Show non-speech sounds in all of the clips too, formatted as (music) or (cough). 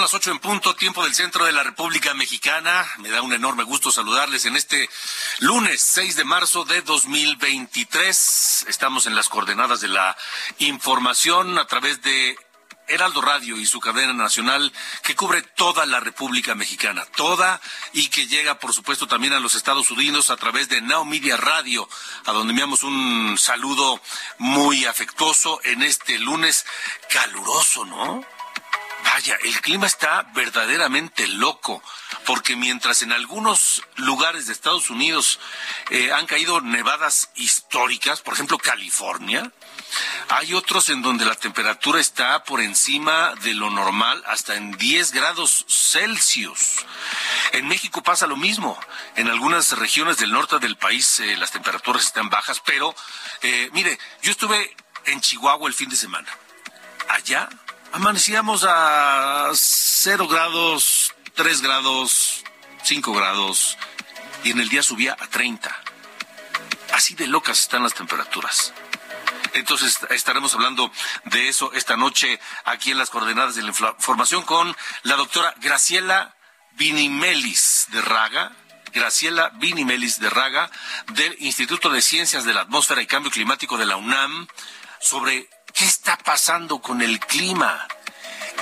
Son las ocho en punto, tiempo del centro de la República Mexicana. Me da un enorme gusto saludarles en este lunes 6 de marzo de 2023. Estamos en las coordenadas de la información a través de Heraldo Radio y su cadena nacional que cubre toda la República Mexicana, toda y que llega por supuesto también a los Estados Unidos a través de Now Radio, a donde enviamos un saludo muy afectuoso en este lunes caluroso, ¿no? El clima está verdaderamente loco, porque mientras en algunos lugares de Estados Unidos eh, han caído nevadas históricas, por ejemplo California, hay otros en donde la temperatura está por encima de lo normal, hasta en 10 grados Celsius. En México pasa lo mismo. En algunas regiones del norte del país eh, las temperaturas están bajas, pero eh, mire, yo estuve en Chihuahua el fin de semana. Allá amanecíamos a 0 grados, 3 grados, 5 grados, y en el día subía a 30. Así de locas están las temperaturas. Entonces estaremos hablando de eso esta noche aquí en las coordenadas de la información con la doctora Graciela Vinimelis de Raga, Graciela Vinimelis de Raga, del Instituto de Ciencias de la Atmósfera y Cambio Climático de la UNAM, sobre qué está pasando con el clima.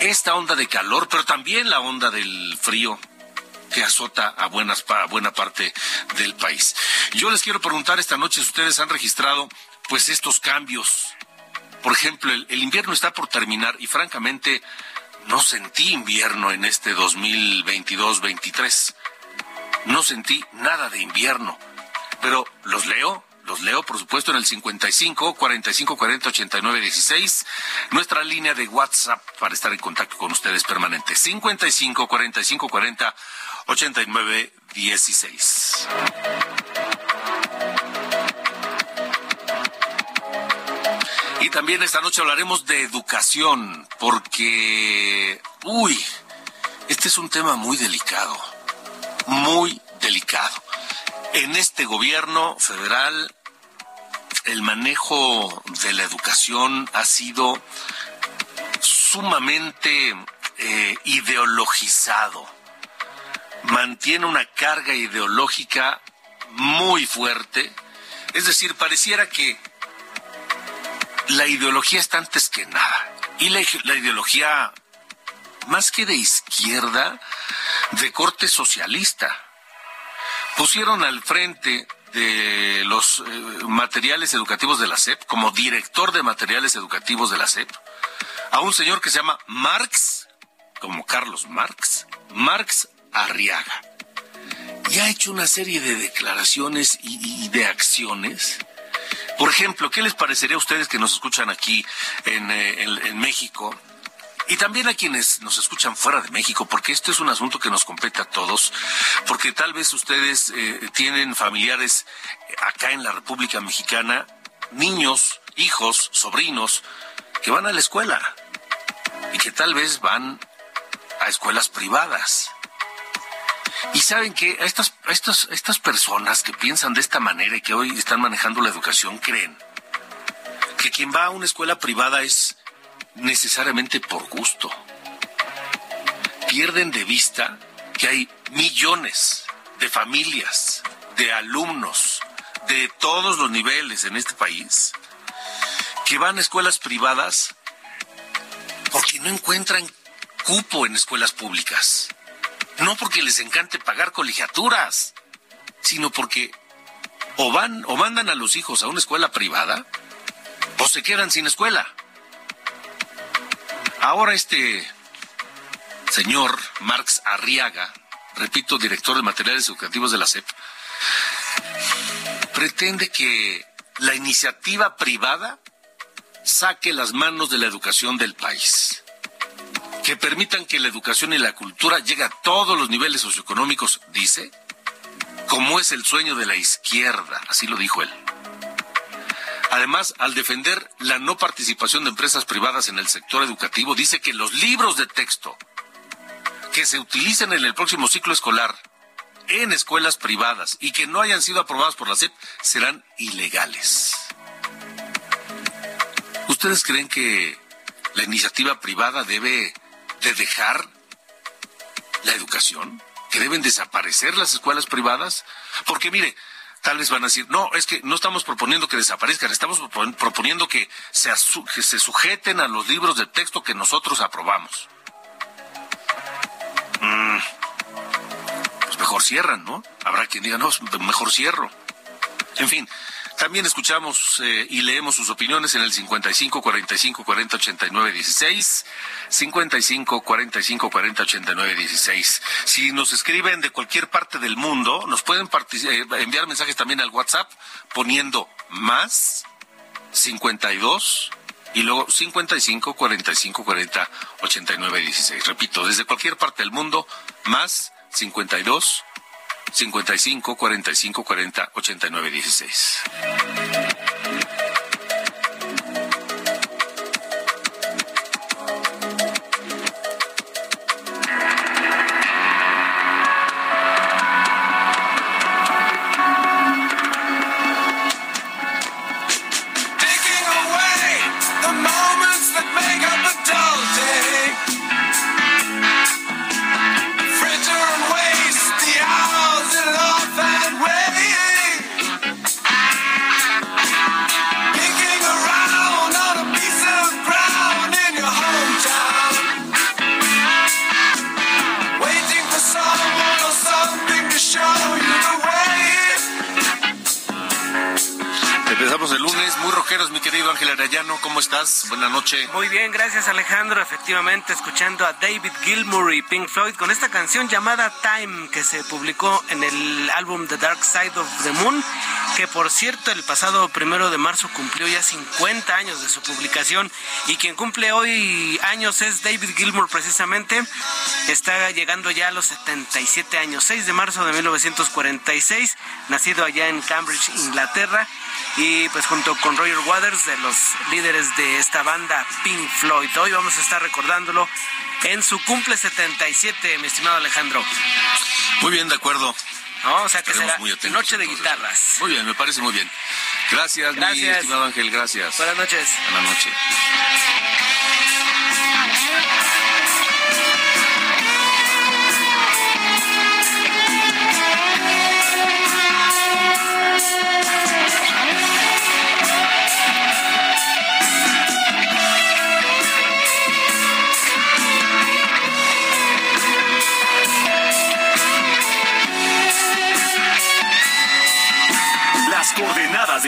Esta onda de calor, pero también la onda del frío que azota a, buenas, a buena parte del país. Yo les quiero preguntar esta noche si ustedes han registrado pues estos cambios. Por ejemplo, el, el invierno está por terminar y francamente no sentí invierno en este 2022-23. No sentí nada de invierno. Pero los leo, los leo por supuesto en el 55 45 40 89 16, nuestra línea de WhatsApp para estar en contacto con ustedes permanente. 55 45 40 89 16. Y también esta noche hablaremos de educación, porque, uy, este es un tema muy delicado, muy delicado. En este gobierno federal, el manejo de la educación ha sido sumamente eh, ideologizado. Mantiene una carga ideológica muy fuerte. Es decir, pareciera que la ideología está antes que nada. Y la, la, ideología, más que de izquierda, de corte socialista. Pusieron al frente de los eh, materiales educativos de la SEP, como director de materiales educativos de la SEP, a un señor que se llama Marx, como Carlos Marx, Marx Arriaga. Y ha hecho una serie de declaraciones y, de acciones por ejemplo, ¿qué les parecería a ustedes que nos escuchan aquí en, eh, en, México? Y también a quienes nos escuchan fuera de México, porque este es un asunto que nos compete a todos, porque tal vez ustedes eh, tienen familiares acá en la República Mexicana, niños, hijos, sobrinos, que van a la escuela y que tal vez van a escuelas privadas. Y saben que estas, estas, estas personas que piensan de esta manera y que hoy están manejando la educación creen que quien va a una escuela privada es necesariamente por gusto. Pierden de vista que hay millones de familias, de alumnos, de todos los niveles en este país, que van a escuelas privadas porque no encuentran cupo en escuelas públicas. No porque les encante pagar colegiaturas, sino porque o van o mandan a los hijos a una escuela privada o se quedan sin escuela. Ahora este señor Marx Arriaga, repito, director de materiales educativos de la SEP, pretende que la iniciativa privada saque las manos de la educación del país. Que permitan que la educación y la cultura llegue a todos los niveles socioeconómicos, dice, como es el sueño de la izquierda, así lo dijo él. Además, al defender la no participación de empresas privadas en el sector educativo, dice que los libros de texto que se utilicen en el próximo ciclo escolar en escuelas privadas y que no hayan sido aprobados por la SEP serán ilegales. ¿Ustedes creen que la iniciativa privada debe de dejar la educación? ¿Que deben desaparecer las escuelas privadas? Porque mire, tal vez van a decir, no, es que no estamos proponiendo que desaparezcan, estamos proponiendo que se, que se sujeten a los libros de texto que nosotros aprobamos. Mm, pues mejor cierran, ¿no? Habrá quien diga, no, mejor cierro. En fin, también escuchamos eh, y leemos sus opiniones en el 55 45 40 89 16. 55 45 40 89 16. Si nos escriben de cualquier parte del mundo, nos pueden eh, enviar mensajes también al WhatsApp poniendo más 52 y luego 55 45 40 89 16. Repito, desde cualquier parte del mundo, más 52 55 45 40 89 16. Estás? Buenas noches. Muy bien, gracias Alejandro. Efectivamente, escuchando a David Gilmour y Pink Floyd con esta canción llamada Time que se publicó en el álbum The Dark Side of the Moon, que por cierto el pasado primero de marzo cumplió ya 50 años de su publicación y quien cumple hoy años es David Gilmour precisamente. Está llegando ya a los 77 años, 6 de marzo de 1946, nacido allá en Cambridge, Inglaterra y pues junto con Roger Waters de los líderes de esta banda Pink Floyd. Hoy vamos a estar recordándolo en su cumple 77, mi estimado Alejandro. Muy bien, de acuerdo. o sea que será noche de guitarras. Muy bien, me parece muy bien. Gracias, gracias. mi estimado Ángel, gracias. Buenas noches. Buenas noches.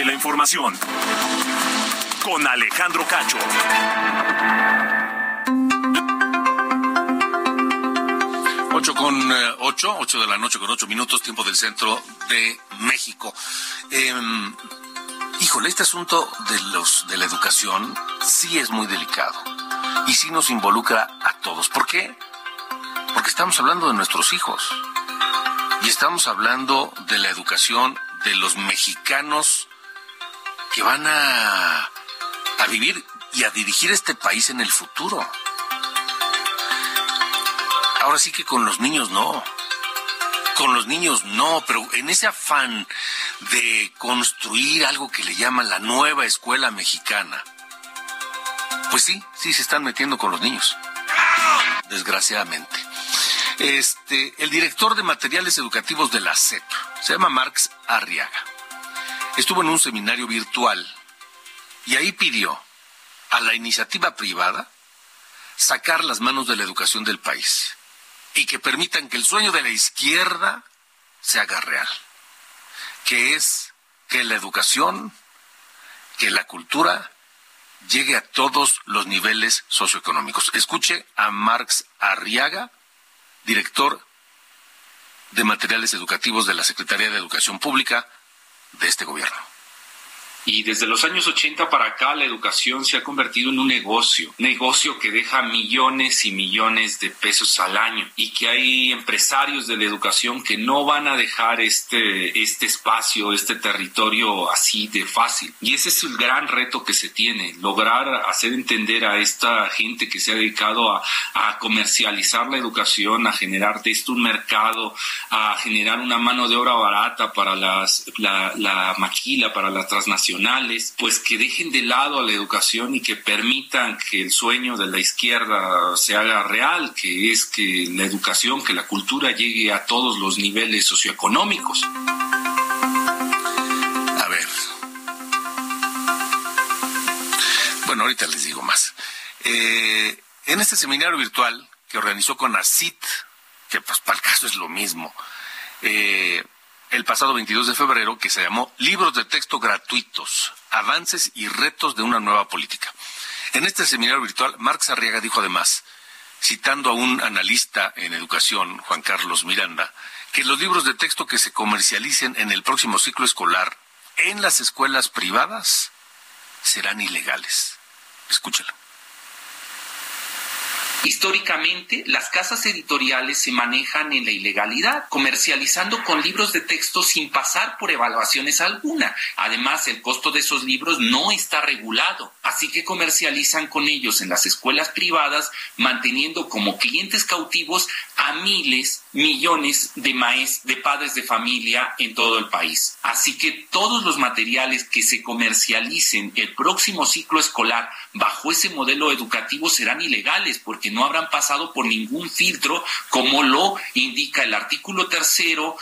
De la información. Con Alejandro Cacho. Ocho con eh, ocho, ocho de la noche con ocho minutos, tiempo del centro de México. Em, híjole, este asunto de los de la educación sí es muy delicado y sí nos involucra a todos. ¿Por qué? Porque estamos hablando de nuestros hijos y estamos hablando de la educación de los mexicanos que van a, a vivir y a dirigir este país en el futuro. Ahora sí que con los niños no. Con los niños no, pero en ese afán de construir algo que le llaman la nueva escuela mexicana. Pues sí, sí se están metiendo con los niños. Desgraciadamente. Este, el director de materiales educativos de la CEP, se llama Marx Arriaga. Estuvo en un seminario virtual y ahí pidió a la iniciativa privada sacar las manos de la educación del país y que permitan que el sueño de la izquierda se haga real, que es que la educación, que la cultura llegue a todos los niveles socioeconómicos. Escuche a Marx Arriaga, director de materiales educativos de la Secretaría de Educación Pública de este gobierno. Y desde los años 80 para acá la educación se ha convertido en un negocio, negocio que deja millones y millones de pesos al año y que hay empresarios de la educación que no van a dejar este, este espacio, este territorio así de fácil. Y ese es el gran reto que se tiene, lograr hacer entender a esta gente que se ha dedicado a, a comercializar la educación, a generar de esto un mercado, a generar una mano de obra barata para las, la, la maquila, para la transnacional pues que dejen de lado a la educación y que permitan que el sueño de la izquierda se haga real, que es que la educación, que la cultura llegue a todos los niveles socioeconómicos. A ver. Bueno, ahorita les digo más. Eh, en este seminario virtual que organizó con ACIT, que pues para el caso es lo mismo, eh, el pasado 22 de febrero que se llamó Libros de texto gratuitos, avances y retos de una nueva política. En este seminario virtual, Marx Arriaga dijo además, citando a un analista en educación, Juan Carlos Miranda, que los libros de texto que se comercialicen en el próximo ciclo escolar en las escuelas privadas serán ilegales. Escúchalo. Históricamente, las casas editoriales se manejan en la ilegalidad, comercializando con libros de texto sin pasar por evaluaciones alguna. Además, el costo de esos libros no está regulado, así que comercializan con ellos en las escuelas privadas, manteniendo como clientes cautivos a miles, millones de maes, de padres de familia en todo el país. Así que todos los materiales que se comercialicen el próximo ciclo escolar bajo ese modelo educativo serán ilegales porque no habrán pasado por ningún filtro como lo indica el artículo tercero.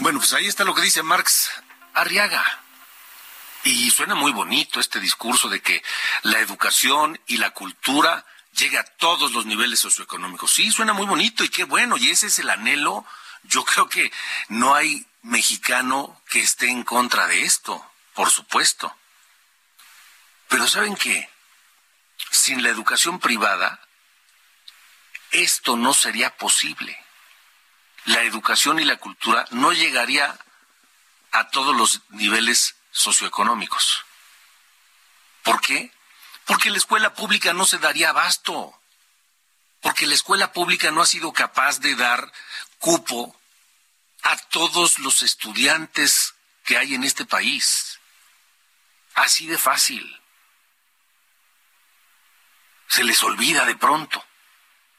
Bueno, pues ahí está lo que dice Marx Arriaga. Y suena muy bonito este discurso de que la educación y la cultura llega a todos los niveles socioeconómicos. Sí, suena muy bonito y qué bueno, y ese es el anhelo. Yo (laughs) creo que no hay mexicano que esté en contra de esto, por supuesto. Pero ¿saben qué? sin la educación privada, esto no sería posible. La educación y la cultura no llegaría a todos los niveles socioeconómicos. ¿Por qué? Porque la escuela pública no se daría abasto. Porque la escuela pública no ha sido capaz de dar cupo a todos los estudiantes que hay en este país. Así de fácil se les olvida de pronto.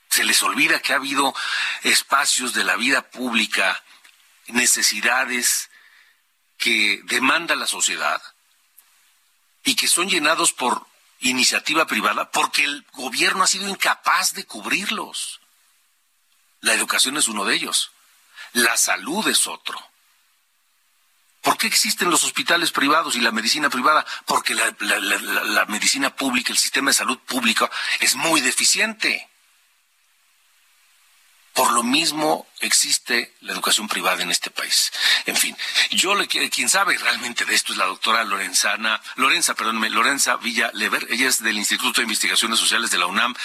Se les olvida que ha habido espacios de la vida pública, necesidades que demanda la sociedad y que son llenados por iniciativa privada porque el gobierno ha sido incapaz de cubrirlos. La educación es uno de ellos. La salud es otro. ¿Por qué existen los hospitales privados y la medicina privada? Porque la, medicina pública, el sistema de salud pública es muy deficiente. Por lo mismo existe la educación privada en este país. En fin, yo le quien sabe realmente de esto es la doctora Lorenzana, Lorenza, perdónme, Lorenza Villa Lever, ella es del Instituto de Investigaciones Sociales de la UNAM,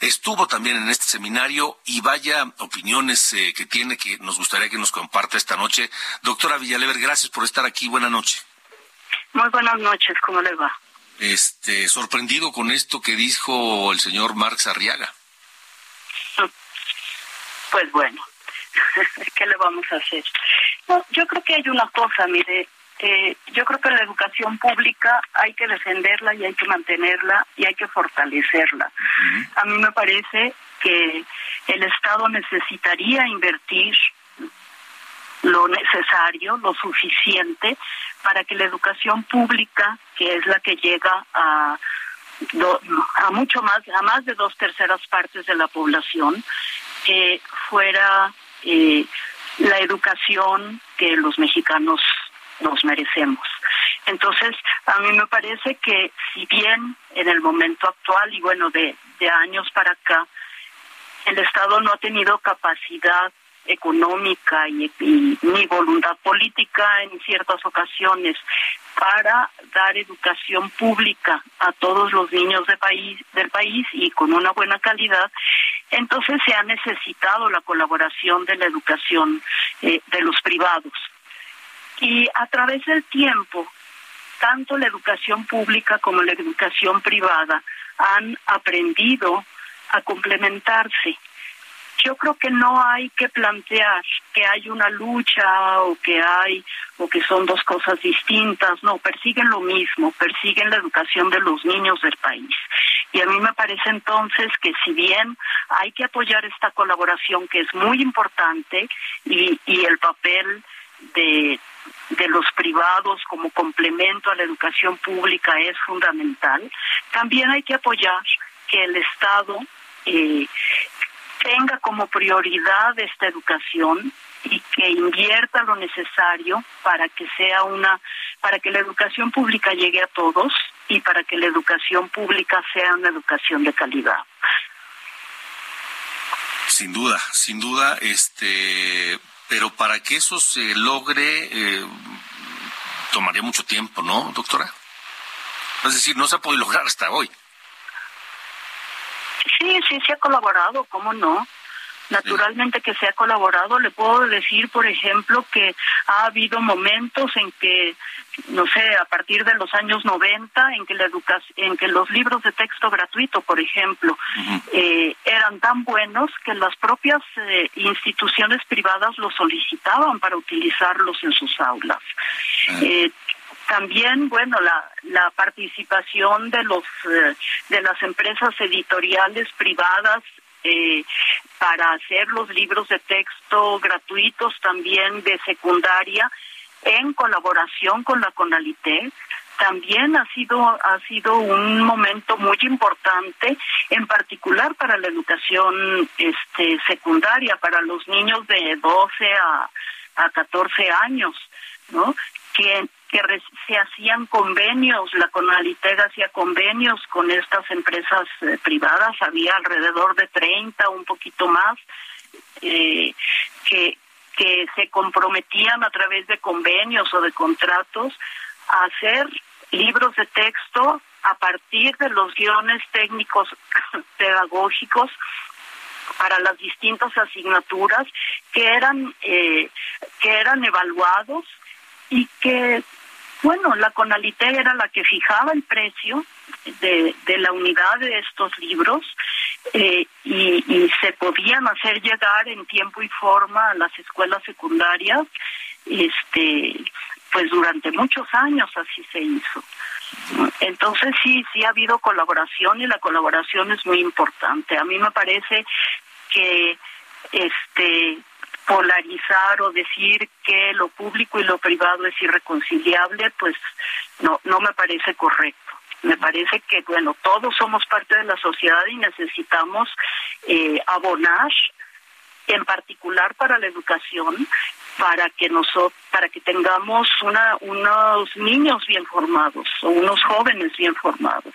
estuvo también en este seminario y vaya opiniones eh, que tiene que nos gustaría que nos comparta esta noche. Doctora Villalever, gracias por estar aquí, buena noche. Muy buenas noches, ¿cómo le va? Este, sorprendido con esto que dijo el señor Marx Arriaga. Pues bueno, (laughs) ¿qué le vamos a hacer? yo creo que hay una cosa, mire, eh, yo creo que la educación pública hay que defenderla y hay que mantenerla y hay que fortalecerla. A mí me parece que el Estado necesitaría invertir lo necesario, lo suficiente para que la educación pública, que es la que llega a, a mucho más, a más de dos terceras partes de la población, eh, fuera la educación que los mexicanos nos merecemos. Entonces, a mí me parece que si bien en el momento actual y bueno, de, de años para acá, el Estado no ha tenido capacidad económica y, ni voluntad política en ciertas ocasiones para dar educación pública a todos los niños de país, del país y con una buena calidad, entonces se ha necesitado la colaboración de la educación eh, de los privados. Y a través del tiempo, tanto la educación pública como la educación privada han aprendido a complementarse yo creo que no hay que plantear que hay una lucha o que hay o que son dos cosas distintas, no, persiguen lo mismo, persiguen la educación de los niños del país. Y a mí me parece entonces que si bien hay que apoyar esta colaboración que es muy importante y, y el papel de, de los privados como complemento a la educación pública es fundamental, también hay que apoyar que el Estado eh, tenga como prioridad esta educación y que invierta lo necesario para que sea una para que la educación pública llegue a todos y para que la educación pública sea una educación de calidad. Sin duda, sin duda, este, pero para que eso se logre eh, tomaría mucho tiempo, ¿no, doctora? Es decir, no se ha podido lograr hasta hoy. Sí, se ha colaborado, ¿cómo no? Naturalmente que se ha colaborado. Le puedo decir, por ejemplo, que ha habido momentos en que, no sé, a partir de los años 90, en que, la en que los libros de texto gratuito, por ejemplo, eh, eran tan buenos que las propias eh, instituciones privadas los solicitaban para utilizarlos en sus aulas. Eh, también, bueno, la, la participación de los eh, de las empresas editoriales privadas eh, para hacer los libros de texto gratuitos también de secundaria en colaboración con la Conalité también ha sido ha sido un momento muy importante en particular para la educación este secundaria para los niños de 12 a a 14 años ¿no? que que se hacían convenios, la Conalitega hacía convenios con estas empresas eh, privadas, había alrededor de 30, un poquito más, eh, que, que se comprometían a través de convenios o de contratos a hacer libros de texto a partir de los guiones técnicos (coughs) pedagógicos para las distintas asignaturas que eran eh, que eran evaluados y que bueno, la Conalité era la que fijaba el precio de, de la unidad de estos libros eh, y, se podían hacer llegar en tiempo y forma a las escuelas secundarias, este, pues durante muchos años así se hizo. Entonces sí, sí ha habido colaboración y la colaboración es muy importante. A mí me parece que este polarizar o decir que lo público y lo privado es irreconciliable, pues no, no me parece correcto. Me parece que, bueno, todos somos parte de la sociedad y necesitamos eh, abonar, en particular para la educación, para que nosotros, para que tengamos una, unos niños bien formados o unos jóvenes bien formados.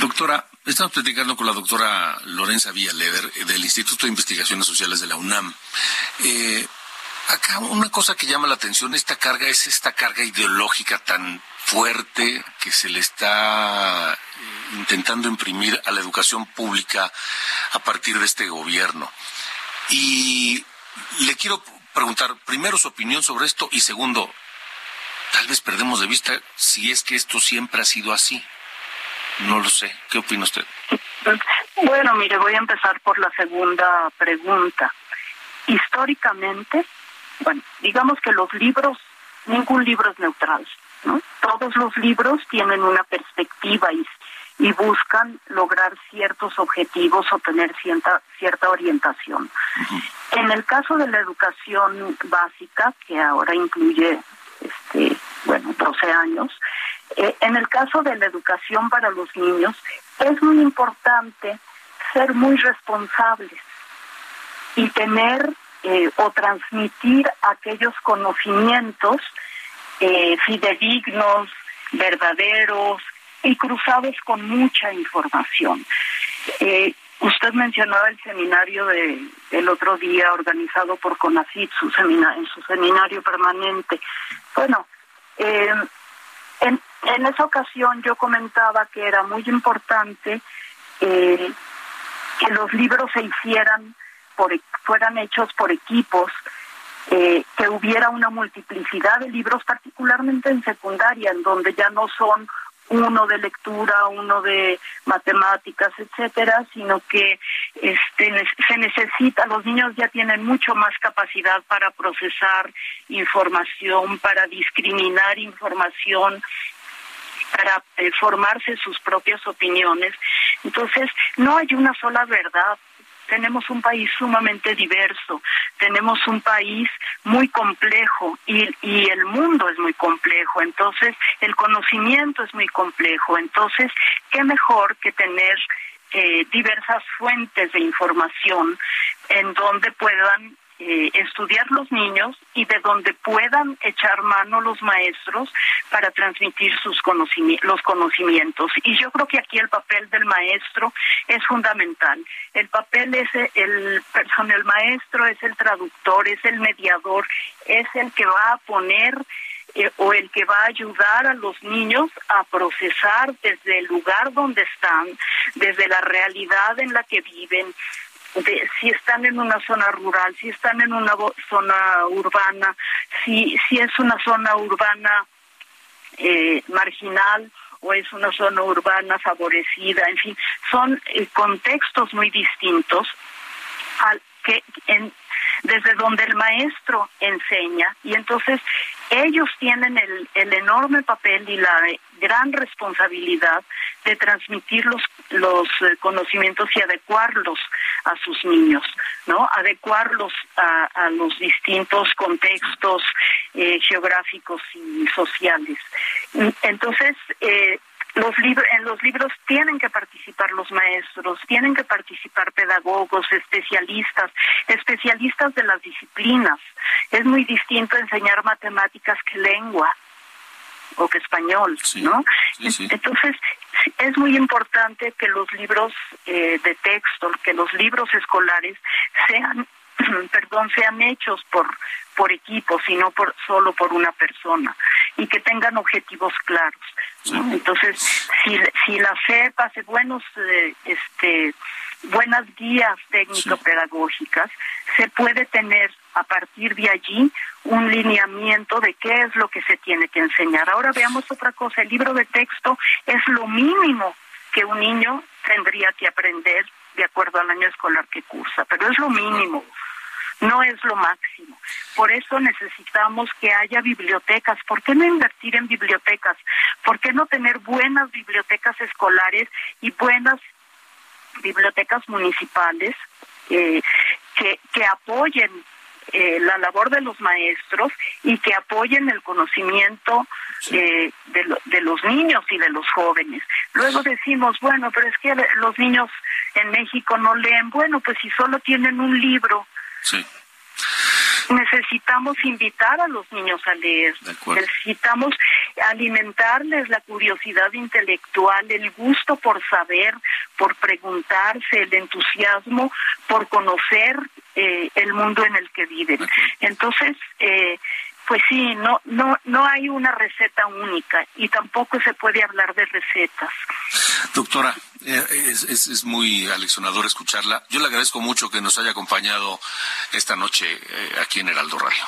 Doctora, estamos platicando con la doctora Lorenza Villaleder eh, del Instituto de Investigaciones Sociales de la UNAM. Eh, acá una cosa que llama la atención, esta carga es esta carga ideológica tan fuerte que se le está eh, intentando imprimir a la educación pública a partir de este gobierno. Y le quiero preguntar primero su opinión sobre esto y segundo, tal vez perdemos de vista si es que esto siempre ha sido así. No lo sé. ¿Qué opina usted? Bueno, mire, voy a empezar por la segunda pregunta. Históricamente, bueno, digamos que los libros, ningún libro es neutral, ¿no? Todos los libros tienen una perspectiva y, y buscan lograr ciertos objetivos o tener cierta, cierta orientación. En el caso de la educación básica, que ahora incluye, este, bueno, 12 años, eh, en el caso de la educación para los niños, es muy importante ser muy responsables y tener eh, o transmitir aquellos conocimientos eh, fidedignos, verdaderos y cruzados con mucha información. Eh, usted mencionaba el seminario de el otro día organizado por CONACYT, su en su seminario permanente. Bueno, en, en esa ocasión yo comentaba que era muy importante eh, que los libros se hicieran por, fueran hechos por equipos, eh, que hubiera una multiplicidad de libros, particularmente en secundaria, en donde ya no son uno de lectura, uno de matemáticas, etcétera, sino que este, se necesita, los niños ya tienen mucho más capacidad para procesar información, para discriminar información, para eh, formarse sus propias opiniones. Entonces, no hay una sola verdad, tenemos un país sumamente diverso, tenemos un país muy complejo y, y, el mundo es muy complejo, entonces el conocimiento es muy complejo, entonces qué mejor que tener eh, diversas fuentes de información en donde puedan eh, estudiar los niños y de donde puedan echar mano los maestros para transmitir sus conocimientos, los conocimientos. Y yo creo que aquí el papel del maestro es fundamental. El papel es el, el maestro es el traductor, es el mediador, es el que va a poner eh, o el que va a ayudar a los niños a procesar desde el lugar donde están, desde la realidad en la que viven, de si están en una zona rural, si están en una zona urbana, si, si es una zona urbana eh, marginal o es una zona urbana favorecida, en fin, son eh, contextos muy distintos al que en, desde donde el maestro enseña. Y entonces ellos tienen el, el enorme papel y la gran responsabilidad de transmitir los, los eh, conocimientos y adecuarlos a sus niños, ¿no? Adecuarlos a, los distintos contextos eh, geográficos y sociales. Entonces, eh, los en los libros tienen que participar los maestros, tienen que participar pedagogos, especialistas, especialistas de las disciplinas. Es muy distinto enseñar matemáticas que lengua o que español, ¿no? Entonces, es muy importante que los libros eh, de texto, que los libros escolares sean (clears throat) perdón, sean hechos por por equipo, sino por solo por una persona y que tengan objetivos claros. Entonces, si, si la FEP hace buenos, eh, este, buenas guías técnico-pedagógicas, se puede tener a partir de allí un lineamiento de qué es lo que se tiene que enseñar. Ahora veamos otra cosa, el libro de texto es lo mínimo que un niño tendría que aprender de acuerdo al año escolar que cursa, pero es lo mínimo no es lo máximo. Por eso necesitamos que haya bibliotecas. ¿Por qué no invertir en bibliotecas? ¿Por qué no tener buenas bibliotecas escolares y buenas bibliotecas municipales eh, que, que apoyen eh, la labor de los maestros y que apoyen el conocimiento eh, de, de, los niños y de los jóvenes. Luego decimos, bueno, pero es que los niños en México no leen. Bueno, pues si solo tienen un libro Sí. Necesitamos invitar a los niños a leer. Necesitamos alimentarles la curiosidad intelectual, el gusto por saber, por preguntarse, el entusiasmo por conocer eh, el mundo en el que viven. Entonces, eh, pues sí, no, no, no hay una receta única y tampoco se puede hablar de recetas. Doctora, eh, es, es, muy aleccionador escucharla. Yo le agradezco mucho que nos haya acompañado esta noche eh, aquí en Heraldo Radio.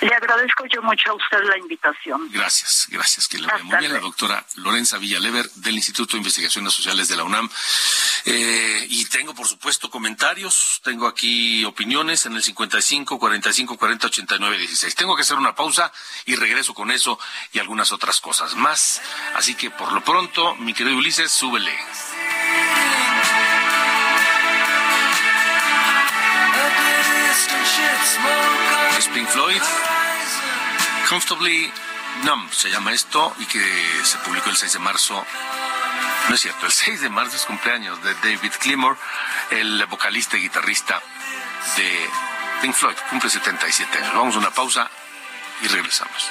Le agradezco yo mucho a usted la invitación. Gracias, gracias. Que le vaya muy bien la doctora Lorenza Villalever del Instituto de Investigaciones Sociales de la UNAM. Eh, y tengo, por supuesto, comentarios. Tengo aquí opiniones en el 55 45 40 89 16. Tengo que hacer una pausa y regreso con eso y algunas otras cosas más. Así que por lo pronto, mi querido Ulises, súbele. Es Pink Floyd. Comfortably Numb se llama esto y que se publicó el 6 de marzo. No es cierto, el 6 de marzo es cumpleaños de David Gilmour, el vocalista y guitarrista de Pink Floyd. Cumple 77 años. Vamos a una pausa y regresamos.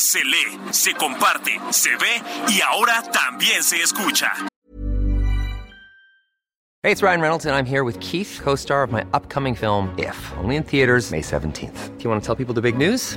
Se lee, se comparte, se ve y ahora también se escucha. Hey, it's Ryan Reynolds, and I'm here with Keith, co star of my upcoming film, If, only in theaters, May 17th. Do you want to tell people the big news?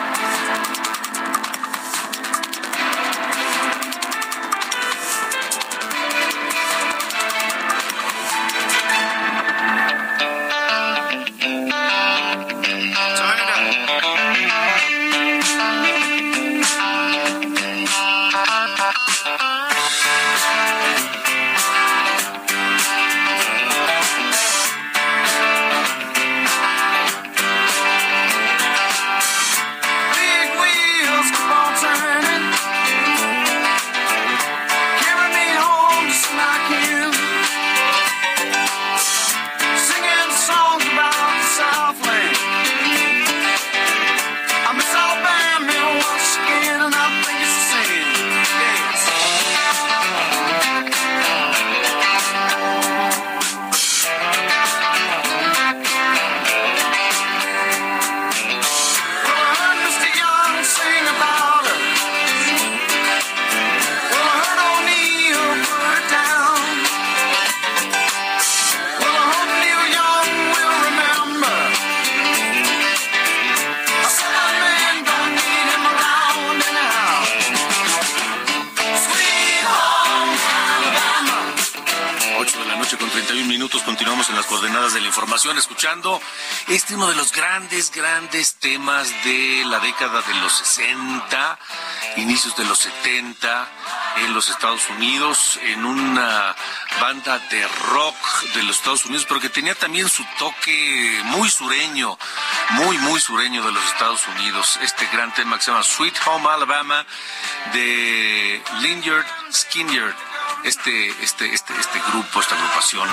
De la información, escuchando este uno de los grandes, grandes temas de la década de los 60, inicios de los 70 en los Estados Unidos, en una banda de rock de los Estados Unidos, pero que tenía también su toque muy sureño, muy, muy sureño de los Estados Unidos. Este gran tema que se llama Sweet Home Alabama de Lynyrd Skynyrd este, este, este, este grupo, esta agrupación,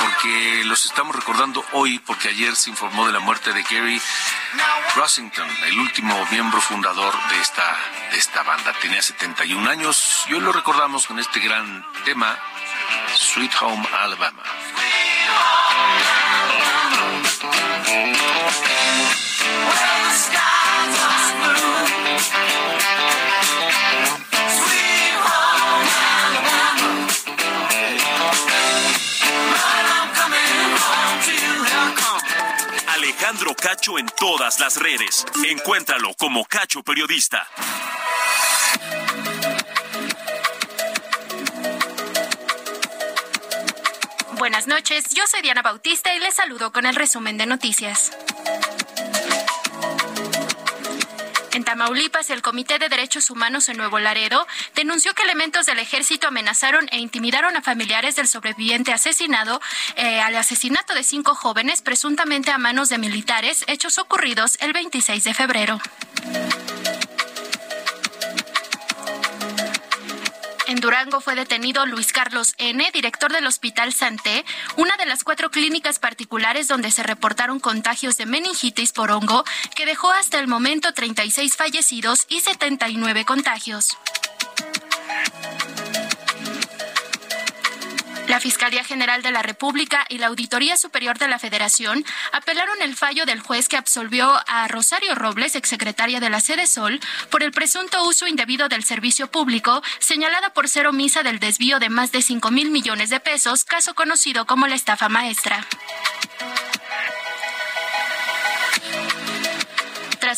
porque los estamos recordando hoy, porque ayer se informó de la muerte de Gary Rossington, el último miembro fundador de esta, de esta banda. Tenía 71 años y hoy lo recordamos con este gran tema, Sweet Home Alabama. Alejandro Cacho en todas las redes. Encuéntralo como Cacho Periodista. Buenas noches, yo soy Diana Bautista y les saludo con el resumen de noticias. En Tamaulipas, el Comité de Derechos Humanos en Nuevo Laredo denunció que elementos del ejército amenazaron e intimidaron a familiares del sobreviviente asesinado eh, al asesinato de cinco jóvenes presuntamente a manos de militares, hechos ocurridos el 26 de febrero. Durango fue detenido Luis Carlos N., director del Hospital Santé, una de las cuatro clínicas particulares donde se reportaron contagios de meningitis por hongo, que dejó hasta el momento 36 fallecidos y 79 contagios. La Fiscalía General de la República y la Auditoría Superior de la Federación apelaron el fallo del juez que absolvió a Rosario Robles, exsecretaria de la Sede Sol, por el presunto uso indebido del servicio público, señalada por ser omisa del desvío de más de 5 mil millones de pesos, caso conocido como la estafa maestra.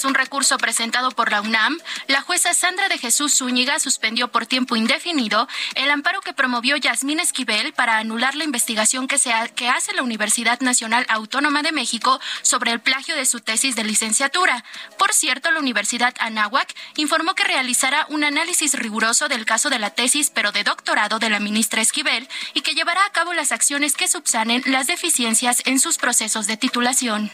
Un recurso presentado por la UNAM, la jueza Sandra de Jesús Zúñiga suspendió por tiempo indefinido el amparo que promovió Yasmín Esquivel para anular la investigación que, se que hace la Universidad Nacional Autónoma de México sobre el plagio de su tesis de licenciatura. Por cierto, la Universidad Anáhuac informó que realizará un análisis riguroso del caso de la tesis, pero de doctorado de la ministra Esquivel, y que llevará a cabo las acciones que subsanen las deficiencias en sus procesos de titulación.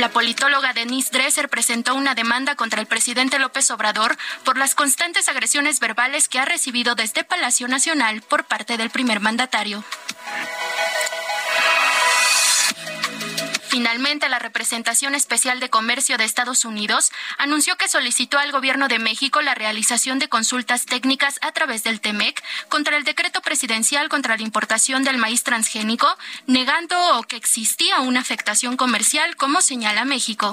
La politóloga Denise Dresser presentó una demanda contra el presidente López Obrador por las constantes agresiones verbales que ha recibido desde Palacio Nacional por parte del primer mandatario. Finalmente, la representación especial de comercio de Estados Unidos anunció que solicitó al gobierno de México la realización de consultas técnicas a través del TEMEC contra el decreto presidencial contra la importación del maíz transgénico, negando que existía una afectación comercial, como señala México.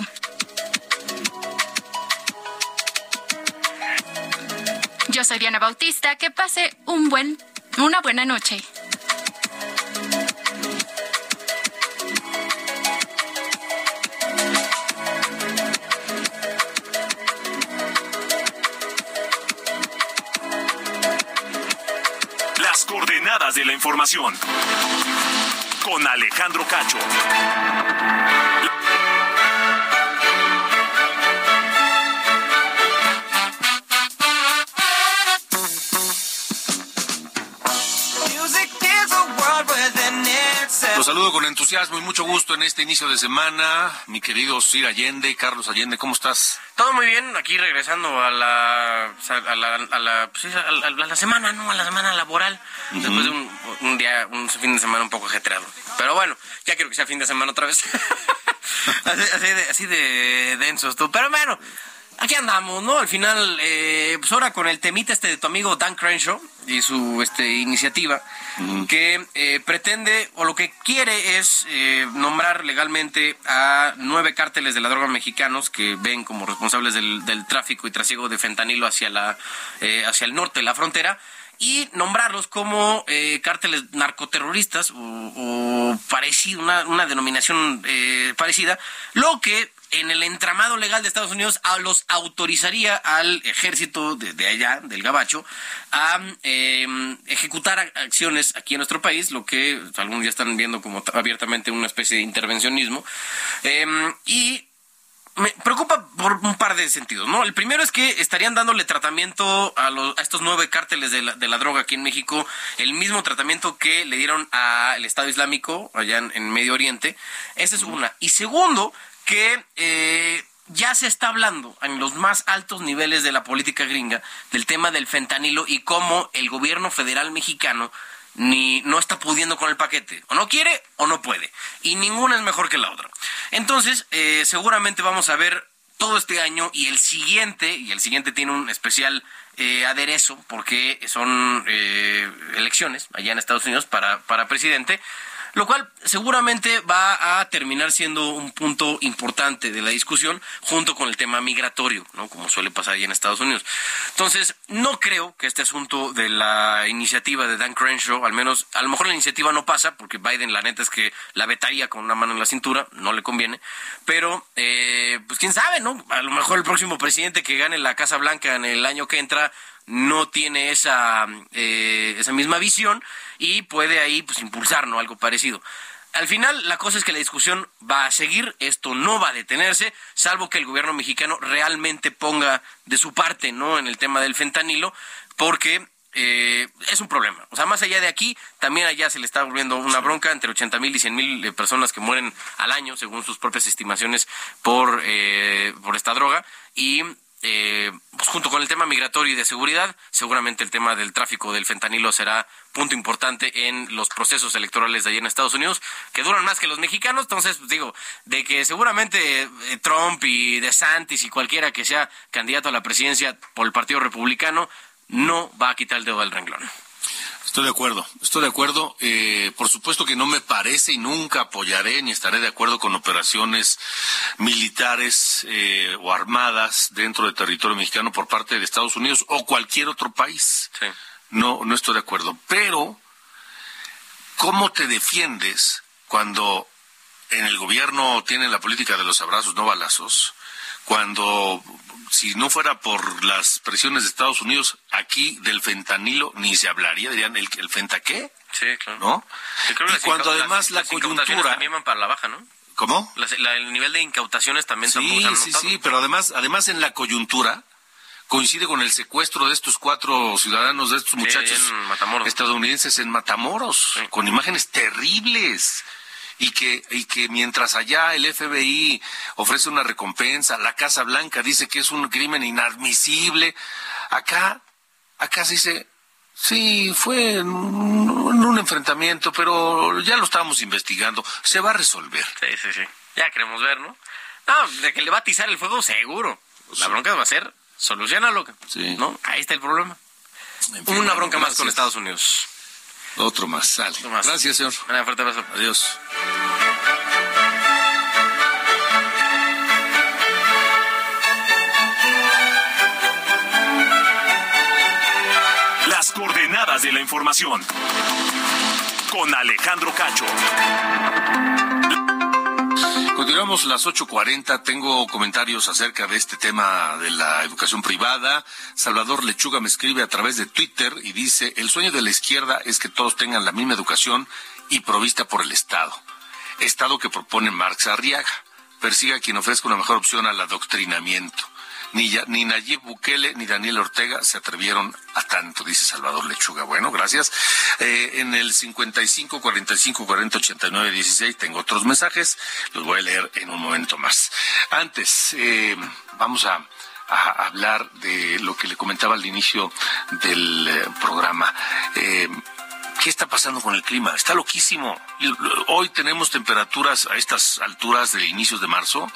Yo soy Diana Bautista, que pase un buen, una buena noche. De la información. Con Alejandro Cacho. Saludo con entusiasmo y mucho gusto en este inicio de semana. Mi querido Sir Allende, Carlos Allende, ¿cómo estás? Todo muy bien, aquí regresando a la, a la, a la, pues a la, a la semana, ¿no? A la semana laboral. Después de un, un día, un fin de semana un poco ajetreado. Pero bueno, ya quiero que sea fin de semana otra vez. (laughs) así, así de, así de densos tú. Pero bueno, aquí andamos, ¿no? Al final, eh, pues ahora con el temita este de tu amigo Dan Crenshaw y su este, iniciativa, que eh, pretende o lo que quiere es eh, nombrar legalmente a nueve cárteles de la droga mexicanos que ven como responsables del, del tráfico y trasiego de fentanilo hacia, la, eh, hacia el norte de la frontera y nombrarlos como eh, cárteles narcoterroristas o, o parecido, una, una denominación eh, parecida, lo que en el entramado legal de Estados Unidos a los autorizaría al ejército de, de allá, del Gabacho, a eh, ejecutar ac- acciones aquí en nuestro país, lo que algunos ya están viendo como abiertamente una especie de intervencionismo. Eh, y me preocupa por un par de sentidos, ¿no? El primero es que estarían dándole tratamiento a, los, a estos nueve cárteles de la, de la droga aquí en México, el mismo tratamiento que le dieron al Estado Islámico allá en, en Medio Oriente. Esa es una. Y segundo, que eh, ya se está hablando en los más altos niveles de la política gringa del tema del fentanilo y cómo el gobierno federal mexicano ni no está pudiendo con el paquete. O no quiere o no puede. Y ninguna es mejor que la otra. Entonces, eh, seguramente vamos a ver todo este año y el siguiente, y el siguiente tiene un especial eh, aderezo porque son elecciones allá en Estados Unidos para, para presidente. Lo cual seguramente va a terminar siendo un punto importante de la discusión junto con el tema migratorio, ¿no? Como suele pasar allá en Estados Unidos. Entonces, no creo que este asunto de la iniciativa de Dan Crenshaw, al menos, a lo mejor la iniciativa no pasa, porque Biden la neta es que la vetaría con una mano en la cintura, no le conviene, pero, eh, pues quién sabe, ¿no? A lo mejor el próximo presidente que gane la Casa Blanca en el año que entra no tiene esa, eh, esa misma visión y puede ahí pues impulsar ¿no? algo parecido. al final, la cosa es que la discusión va a seguir, esto no va a detenerse, salvo que el gobierno mexicano realmente ponga de su parte, ¿no? En el tema del fentanilo, porque eh, es un problema. O sea, más allá de aquí, también allá se le está volviendo una bronca entre 80 mil y 100 mil eh, personas que mueren al año, según sus propias estimaciones, por, eh, por esta droga. Y eh, pues junto con el tema migratorio y de seguridad, seguramente el tema del tráfico del fentanilo será punto importante en los procesos electorales de allí en Estados Unidos, que duran más que los mexicanos. Entonces, pues, digo, de que seguramente eh, Trump y DeSantis y cualquiera que sea candidato a la presidencia por el Partido Republicano no va a quitar el dedo del renglón. Estoy de acuerdo, estoy de acuerdo. Eh, por supuesto que no me parece y nunca apoyaré ni estaré de acuerdo con operaciones militares eh, o armadas dentro del territorio mexicano por parte de Estados Unidos o cualquier otro país. Sí. No, no estoy de acuerdo. Pero, ¿cómo te defiendes cuando en el gobierno tienen la política de los abrazos, no balazos? Cuando si no fuera por las presiones de Estados Unidos, aquí del fentanilo ni se hablaría, dirían, ¿el, el fenta qué? Sí, claro. ¿No? Yo creo que Y cuando además las- la coyuntura... también van para la baja, ¿no? ¿Cómo? Las- la- el nivel de incautaciones también Sí, se han sí, sí, pero además, además en la coyuntura coincide con el secuestro de estos cuatro ciudadanos, de estos muchachos en estadounidenses en Matamoros, Sí. con imágenes terribles. Y que, y que mientras allá el FBI ofrece una recompensa, la Casa Blanca dice que es un crimen inadmisible, acá, acá se dice, sí, fue en un, en un enfrentamiento, pero ya lo estábamos investigando, se va a resolver. Sí, sí, sí. Ya queremos ver, ¿no? No, de que le va a atizar el fuego, seguro. La bronca va a ser, solucionalo. Sí. ¿No? Ahí está el problema. En fin, Una bronca más con Estados Unidos. Otro más, sale. Otro más. Gracias, señor. Un fuerte abrazo. Adiós. Las coordenadas de la información. Con Alejandro Cacho. Continuamos las 8.40. Tengo comentarios acerca de este tema de la educación privada. Salvador Lechuga me escribe a través de Twitter y dice, el sueño de la izquierda es que todos tengan la misma educación y provista por el Estado. Estado que propone Marx Arriaga. Persiga quien ofrezca una mejor opción al adoctrinamiento. Ni, ni Nayib Bukele ni Daniel Ortega se atrevieron a tanto, dice Salvador Lechuga. Bueno, gracias. Eh, en el 55 45 40 89 16 tengo otros mensajes, los voy a leer en un momento más. Antes, eh, vamos a, hablar de lo que le comentaba al inicio del eh, programa. ¿Qué está pasando con el clima? Está loquísimo. Hoy tenemos temperaturas a estas alturas de inicios de marzo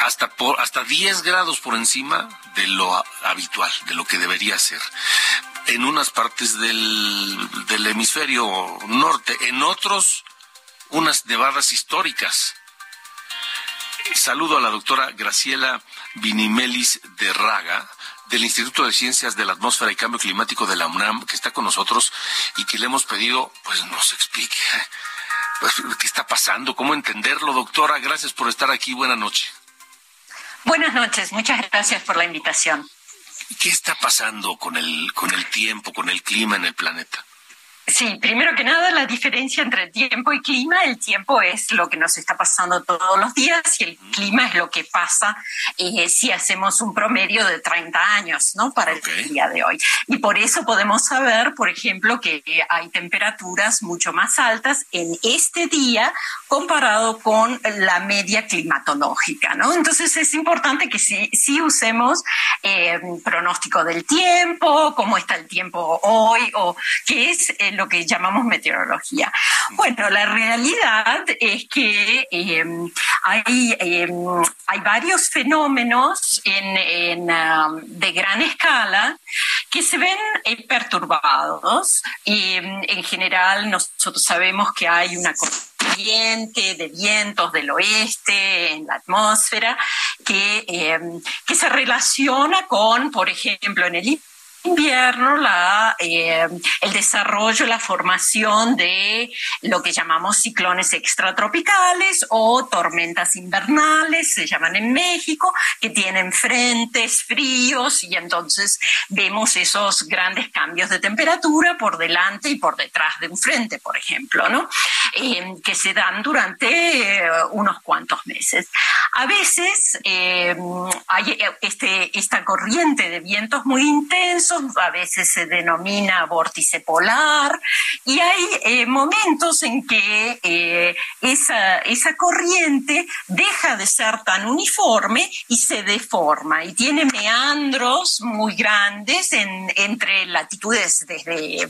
hasta por hasta 10 grados por encima de lo habitual, de lo que debería ser. En unas partes del, del hemisferio norte, en otros unas nevadas históricas. Saludo a la doctora Graciela Vinimelis de Raga del Instituto de Ciencias de la Atmósfera y Cambio Climático de la UNAM, que está con nosotros y que le hemos pedido, pues nos explique pues, qué está pasando, cómo entenderlo, doctora. Gracias por estar aquí. Buenas noches. Buenas noches, muchas gracias por la invitación. ¿Qué está pasando con el, con el tiempo, con el clima en el planeta? Sí, primero que nada, la diferencia entre tiempo y clima. El tiempo es lo que nos está pasando todos los días y el clima es lo que pasa eh, si hacemos un promedio de 30 años, ¿no? Para el día de hoy. Y por eso podemos saber, por ejemplo, que hay temperaturas mucho más altas en este día comparado con la media climatológica, ¿no? Entonces es importante que sí, usemos eh, pronóstico del tiempo, cómo está el tiempo hoy, o qué es eh, lo que llamamos meteorología. Bueno, la realidad es que eh, hay, eh, hay varios fenómenos en, en, de gran escala que se ven eh, perturbados. Mm, en general nosotros sabemos que hay una corriente de vientos del oeste en la atmósfera que, eh, que se relaciona con, por ejemplo, en el invierno la, eh, el desarrollo, la formación de lo que llamamos ciclones extratropicales o tormentas invernales, se llaman en México, que tienen frentes fríos y entonces vemos esos grandes cambios de temperatura por delante y por detrás de un frente, por ejemplo, ¿no? Eh, que se dan durante eh, unos cuantos meses. A veces hay este, esta corriente de vientos muy intensos, a veces se denomina vórtice polar, y hay eh, momentos en que eh, esa, esa corriente deja de ser tan uniforme y se deforma, y tiene meandros muy grandes en, entre latitudes desde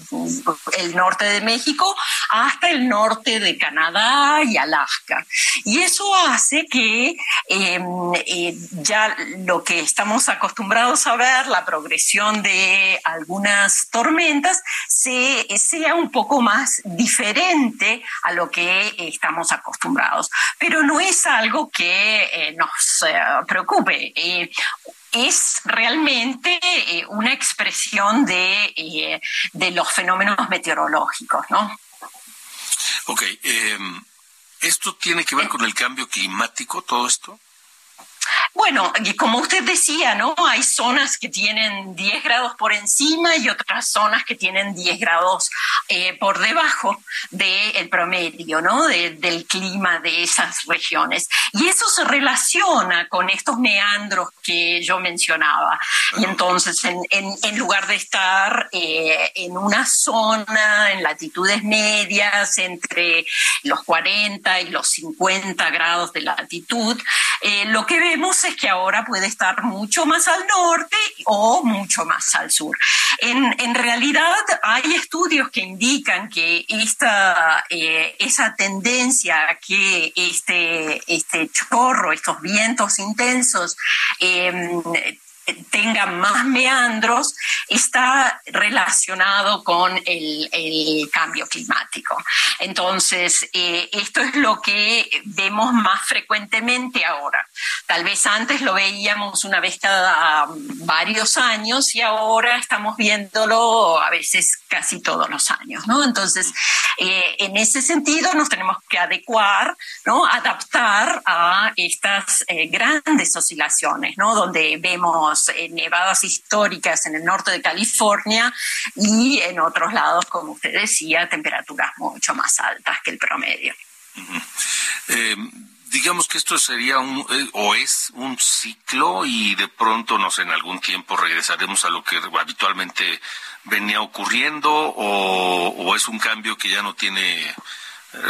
el norte de México hasta el norte de Canadá y Alaska. Y eso hace que em, eh, ya lo que estamos acostumbrados a ver, la progresión de algunas tormentas, sea un poco más diferente a lo que estamos acostumbrados. Pero no es algo que eh, nos eh, preocupe es realmente eh, una expresión de, de, los fenómenos meteorológicos, ¿no? Ok, ¿esto tiene que ver con el cambio climático, todo esto? Bueno, y como usted decía, ¿no? Hay zonas que tienen 10 grados por encima y otras zonas que tienen 10 grados eh, por debajo del promedio, ¿no? del clima de esas regiones. Y eso se relaciona con estos meandros que yo mencionaba. Y entonces, en, lugar de estar eh, en una zona, en latitudes medias, entre los 40 y los 50 grados de latitud, eh, lo que vemos es que ahora puede estar mucho más al norte o mucho más al sur. En, realidad hay estudios que indican que esta, eh, esa tendencia a que este, este chorro, estos vientos intensos, em, tengan más meandros está relacionado con el, cambio climático. Entonces, eh, esto es lo que vemos más frecuentemente ahora. Tal vez antes lo veíamos una vez cada varios años y ahora estamos viéndolo a veces casi todos los años, ¿no? Entonces, eh, en ese sentido nos tenemos que adecuar, ¿no? Adaptar a estas eh, grandes oscilaciones, ¿no? Donde vemos eh, nevadas históricas en el norte de California y en otros lados, como usted decía, temperaturas mucho más altas que el promedio. Eh, digamos que esto sería un eh, o es un ciclo y de pronto, no en algún tiempo regresaremos a lo que habitualmente venía ocurriendo o es un cambio que ya no tiene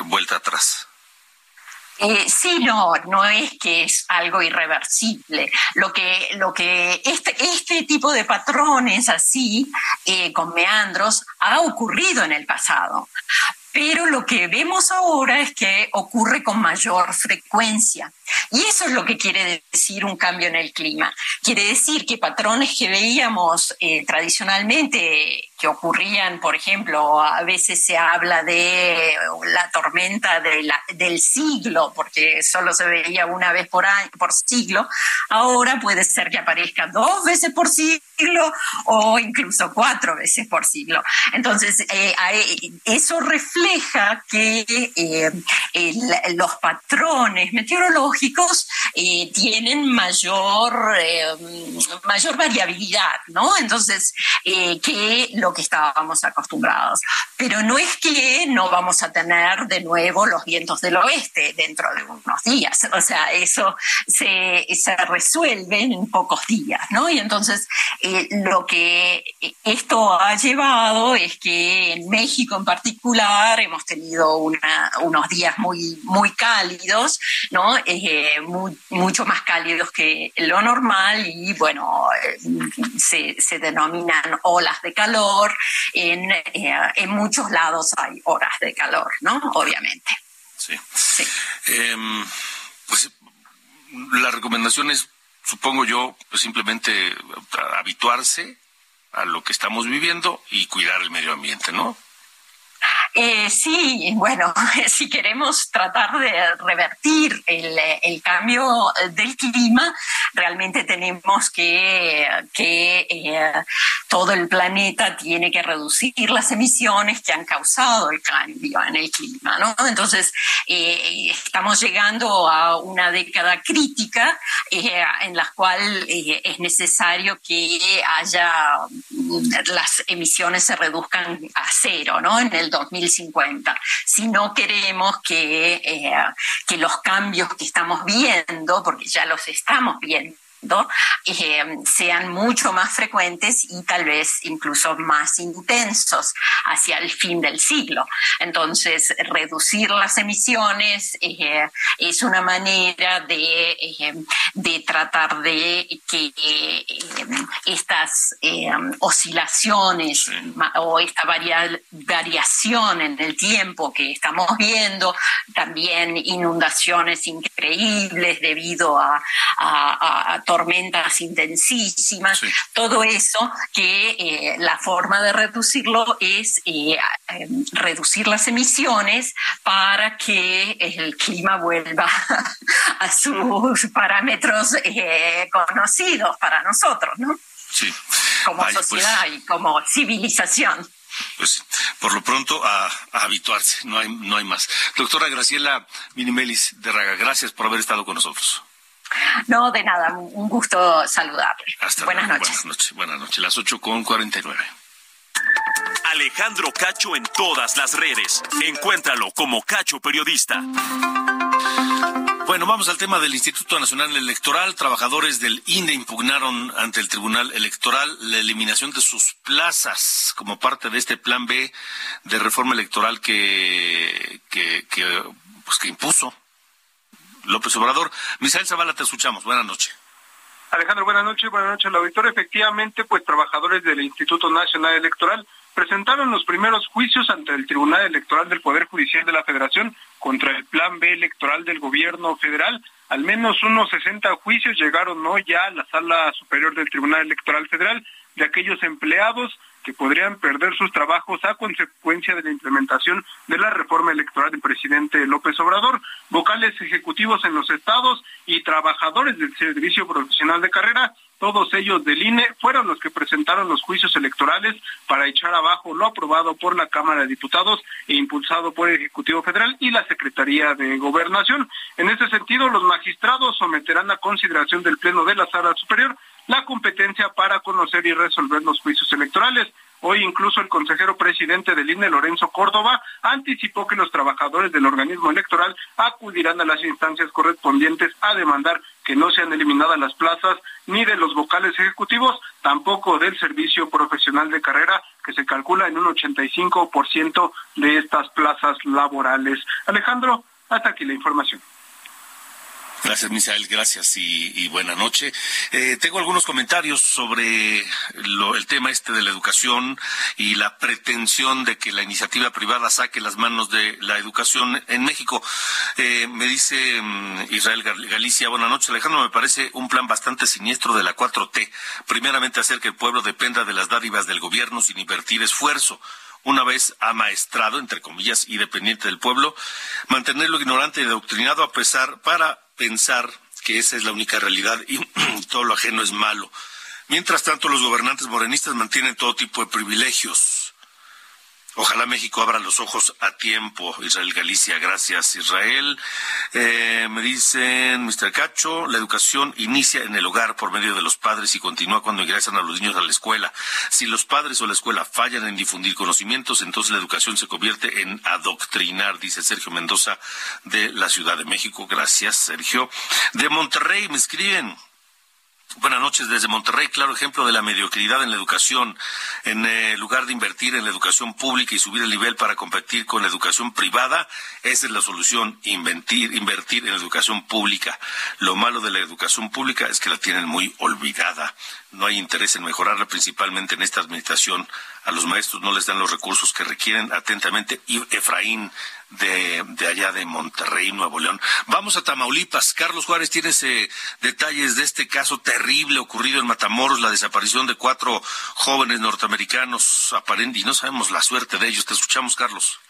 vuelta atrás. Eh, sí, no, no es que es algo irreversible. Lo que, lo que este, este tipo de patrones así, eh, con meandros, ha ocurrido en el pasado. Pero lo que vemos ahora es que ocurre con mayor frecuencia. Y eso es lo que quiere decir un cambio en el clima. Quiere decir que patrones que veíamos eh, tradicionalmente ocurrían, por ejemplo, a veces se habla de la tormenta del siglo, porque solo se veía una vez por, año, por siglo, ahora puede ser que aparezca dos veces por siglo o incluso cuatro veces por siglo. Entonces, eh, eso refleja que eh, los patrones meteorológicos eh, tienen mayor, mayor variabilidad, ¿no? Entonces, que lo que estábamos acostumbrados. Pero no es que no vamos a tener de nuevo los vientos del oeste dentro de unos días. O sea, eso se, se resuelve en pocos días, ¿no? Y entonces eh, lo que esto ha llevado es que en México en particular hemos tenido unos días muy, muy cálidos, ¿no? Eh, mucho más cálidos que lo normal y bueno, eh, se, se denominan olas de calor en, eh, en muchos lados hay horas de calor, ¿no? Obviamente. Sí. Em, pues la recomendación es, supongo yo, pues simplemente habituarse a lo que estamos viviendo y cuidar el medio ambiente, ¿no? Eh, sí, bueno, (laughs) si queremos tratar de revertir el, cambio del clima, realmente tenemos que, que eh, todo el planeta tiene que reducir las emisiones que han causado el cambio en el clima. ¿no? Entonces, eh, estamos llegando a una década crítica en la cual es necesario que haya las emisiones se reduzcan a cero ¿no? en el 2050. Si no queremos que, eh, que los cambios que estamos viendo, porque ya los estamos viendo, eh, sean mucho más frecuentes y tal vez incluso más intensos hacia el fin del siglo. Entonces, reducir las emisiones eh, es una manera de, eh, de tratar de que estas oscilaciones o esta variación en el tiempo que estamos viendo, también inundaciones increíbles debido a, a, a tormentas intensísimas, todo eso que eh, la forma de reducirlo es eh, em, reducir las emisiones para que el clima vuelva (laughs) a sus parámetros eh, conocidos para nosotros, ¿no? Sí. Como pues sociedad y como civilización. Pues por lo pronto a, habituarse, no hay, no hay más. Doctora Graciela Minimelis de Raga, gracias por haber estado con nosotros. No, de nada, un gusto saludarle. buenas noches. Buenas noches, buenas noches. Las 8 con 49. Alejandro Cacho en todas las redes. Encuéntralo como Cacho Periodista. Bueno, vamos al tema del Instituto Nacional Electoral. Trabajadores del INE impugnaron ante el Tribunal Electoral la eliminación de sus plazas como parte de este plan B de reforma electoral que, que, que, pues, que impuso López Obrador. Misael Zavala, te escuchamos. Buenas noches. Alejandro, buenas noches. Buenas noches al auditor. Efectivamente, pues trabajadores del Instituto Nacional Electoral presentaron los primeros juicios ante el Tribunal Electoral del Poder Judicial de la Federación contra el Plan B electoral del gobierno federal. Al menos unos 60 juicios llegaron hoy ya a la Sala Superior del Tribunal Electoral Federal de aquellos empleados que podrían perder sus trabajos a consecuencia de la implementación de la reforma electoral del presidente López Obrador. Vocales ejecutivos en los estados y trabajadores del Servicio Profesional de Carrera, todos ellos del INE, fueron los que presentaron los juicios electorales para echar abajo lo aprobado por la Cámara de Diputados e impulsado por el Ejecutivo Federal y la Secretaría de Gobernación. En ese sentido, los magistrados someterán a consideración del Pleno de la Sala Superior la competencia para conocer y resolver los juicios electorales. Hoy incluso el consejero presidente del INE, Lorenzo Córdoba, anticipó que los trabajadores del organismo electoral acudirán a las instancias correspondientes a demandar que no sean eliminadas las plazas ni de los vocales ejecutivos, tampoco del servicio profesional de carrera, que se calcula en un 85% de estas plazas laborales. Alejandro, hasta aquí la información. Gracias, Misael, gracias y, buena noche. Eh, tengo algunos comentarios sobre el tema este de la educación y la pretensión de que la iniciativa privada saque las manos de la educación en México. Eh, me dice mm, Israel Galicia, buenas noches, Alejandro, me parece un plan bastante siniestro de la 4T. Primeramente, hacer que el pueblo dependa de las dádivas del gobierno sin invertir esfuerzo una vez amaestrado, entre comillas, y dependiente del pueblo, mantenerlo ignorante y adoctrinado a pesar para pensar que esa es la única realidad y (clears throat) todo lo ajeno es malo. Mientras tanto, los gobernantes morenistas mantienen todo tipo de privilegios Ojalá México abra los ojos a tiempo. Israel Galicia, gracias Israel. Eh, me dicen, Mr. Cacho, la educación inicia en el hogar por medio de los padres y continúa cuando ingresan a los niños a la escuela. Si los padres o la escuela fallan en difundir conocimientos, entonces la educación se convierte en adoctrinar, dice Sergio Mendoza de la Ciudad de México. Gracias, Sergio. De Monterrey me escriben. Buenas noches desde Monterrey, claro ejemplo de la mediocridad en la educación. En eh, lugar de invertir en la educación pública y subir el nivel para competir con la educación privada, esa es la solución, invertir, invertir en la educación pública. Lo malo de la educación pública es que la tienen muy olvidada. No hay interés en mejorarla, principalmente en esta administración. A los maestros no les dan los recursos que requieren atentamente. Y Efraín de, allá de Monterrey, Nuevo León. Vamos a Tamaulipas. Carlos Juárez, tienes eh, detalles de este caso terrible ocurrido en Matamoros, la desaparición de cuatro jóvenes norteamericanos aparentes y no sabemos la suerte de ellos. Te escuchamos, Carlos.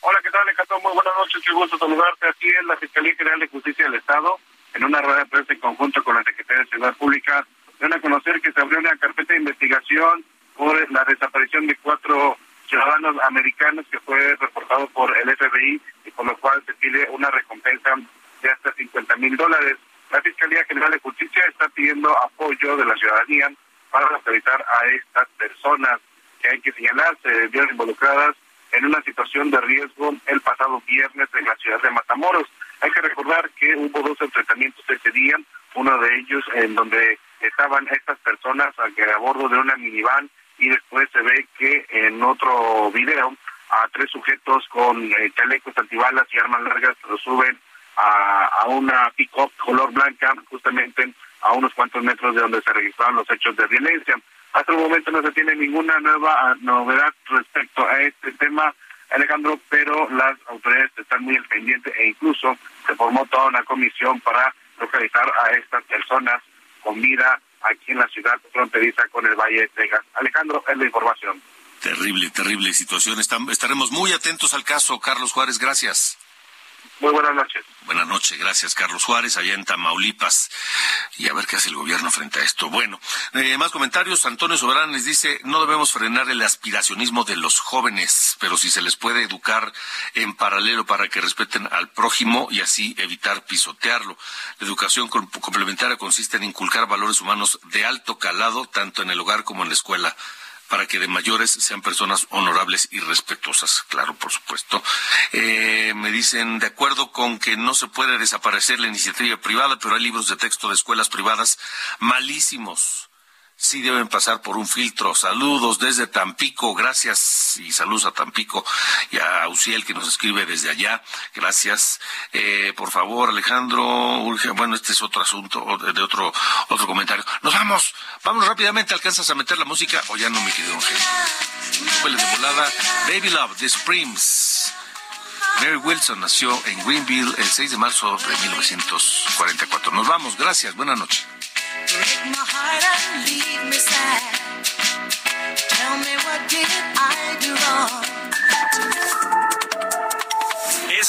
Hola, ¿qué tal, Alejandro? Muy buenas noches, qué gusto saludarte. Aquí en la Fiscalía General de Justicia del Estado en una rueda de prensa en conjunto con la Secretaría de Seguridad Pública, deben a conocer que se abrió una carpeta de investigación por la desaparición de cuatro ciudadanos americanos que fue reportado por el FBI y por lo cual se pide una recompensa de hasta 50 mil dólares. La Fiscalía General de Justicia está pidiendo apoyo de la ciudadanía para localizar a estas personas que hay que señalar se vieron involucradas en una situación de riesgo el pasado viernes en la ciudad de Matamoros. Hay que recordar que hubo dos enfrentamientos ese día, uno de ellos en donde estaban estas personas a bordo de una minivan y después se ve en otro video a tres sujetos con eh, chalecos antibalas y armas largas lo suben a, a una pick-up color blanca justamente a unos cuantos metros de donde se registraron los hechos de violencia. Hasta el momento no se tiene ninguna nueva ah, novedad respecto a este tema, Alejandro, pero las autoridades están muy al pendiente e incluso se formó toda una comisión para localizar a estas personas con vida aquí en la ciudad fronteriza con el Valle de Texas. Alejandro, es la información. Terrible, terrible situación. Estaremos muy atentos al caso. Carlos Juárez, gracias. Muy buenas noches. Buenas noches, gracias Carlos Juárez, allá en Tamaulipas. Y a ver qué hace el gobierno frente a esto. Bueno, eh, más comentarios. Antonio Soberán les dice, no debemos frenar el aspiracionismo de los jóvenes, pero si se les puede educar en paralelo para que respeten al prójimo y así evitar pisotearlo. La educación complementaria consiste en inculcar valores humanos de alto calado, tanto en el hogar como en la escuela para que de mayores sean personas honorables y respetuosas, claro, por supuesto. Eh, me dicen, de acuerdo con que no se puede desaparecer la iniciativa privada, pero hay libros de texto de escuelas privadas malísimos sí deben pasar por un filtro. Saludos desde Tampico, gracias y saludos a Tampico y a Uciel que nos escribe desde allá, gracias. Eh, por favor, Alejandro, bueno, este es otro asunto, de otro, otro comentario. Nos vamos, vamos rápidamente, ¿alcanzas a meter la música o ya no, me quedé Ángel? De volada, Baby Love, The Springs. Mary Wilson nació en Greenville el 6 de marzo de 1944. Nos vamos, gracias, buenas noches.